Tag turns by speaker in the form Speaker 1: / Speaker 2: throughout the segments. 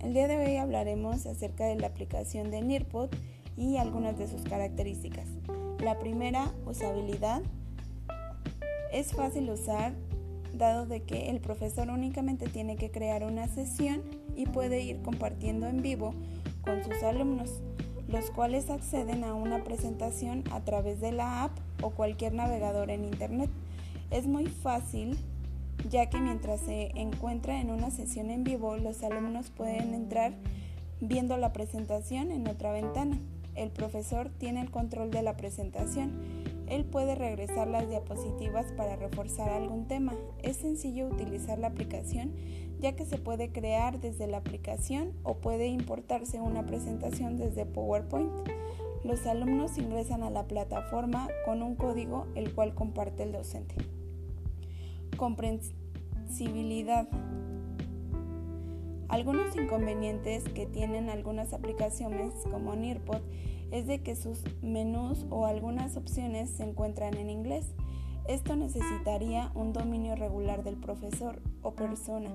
Speaker 1: el día de hoy hablaremos acerca de la aplicación de Nearpod y algunas de sus características. La primera, usabilidad. Es fácil usar dado de que el profesor únicamente tiene que crear una sesión y puede ir compartiendo en vivo con sus alumnos, los cuales acceden a una presentación a través de la app o cualquier navegador en Internet. Es muy fácil ya que mientras se encuentra en una sesión en vivo, los alumnos pueden entrar viendo la presentación en otra ventana. El profesor tiene el control de la presentación. Él puede regresar las diapositivas para reforzar algún tema. Es sencillo utilizar la aplicación ya que se puede crear desde la aplicación o puede importarse una presentación desde PowerPoint. Los alumnos ingresan a la plataforma con un código el cual comparte el docente. Comprensibilidad. Algunos inconvenientes que tienen algunas aplicaciones como Nearpod es de que sus menús o algunas opciones se encuentran en inglés. Esto necesitaría un dominio regular del profesor o persona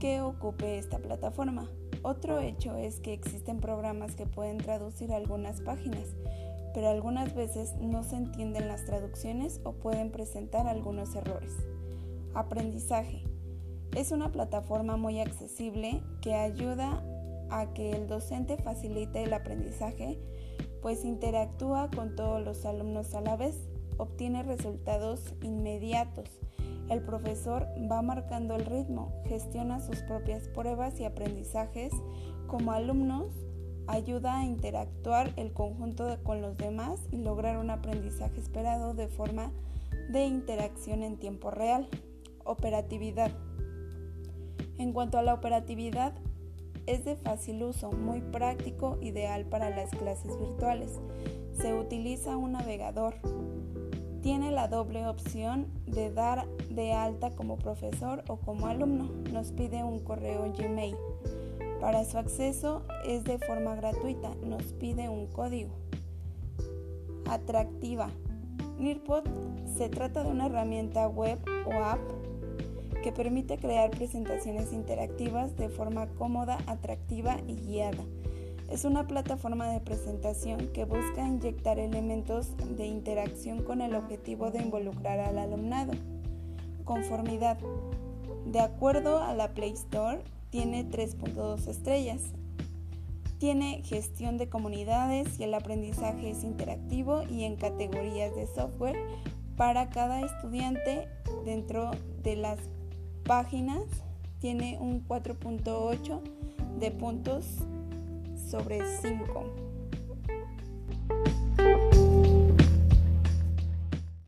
Speaker 1: que ocupe esta plataforma. Otro hecho es que existen programas que pueden traducir algunas páginas, pero algunas veces no se entienden las traducciones o pueden presentar algunos errores. Aprendizaje. Es una plataforma muy accesible que ayuda a que el docente facilite el aprendizaje, pues interactúa con todos los alumnos a la vez, obtiene resultados inmediatos. El profesor va marcando el ritmo, gestiona sus propias pruebas y aprendizajes. Como alumnos, ayuda a interactuar el conjunto con los demás y lograr un aprendizaje esperado de forma de interacción en tiempo real. Operatividad. En cuanto a la operatividad, es de fácil uso, muy práctico, ideal para las clases virtuales. Se utiliza un navegador. Tiene la doble opción de dar de alta como profesor o como alumno. Nos pide un correo Gmail. Para su acceso es de forma gratuita. Nos pide un código. Atractiva. Nearpod se trata de una herramienta web o app que permite crear presentaciones interactivas de forma cómoda, atractiva y guiada. Es una plataforma de presentación que busca inyectar elementos de interacción con el objetivo de involucrar al alumnado. Conformidad. De acuerdo a la Play Store, tiene 3.2 estrellas. Tiene gestión de comunidades y el aprendizaje es interactivo y en categorías de software para cada estudiante dentro de las páginas tiene un 4.8 de puntos sobre 5.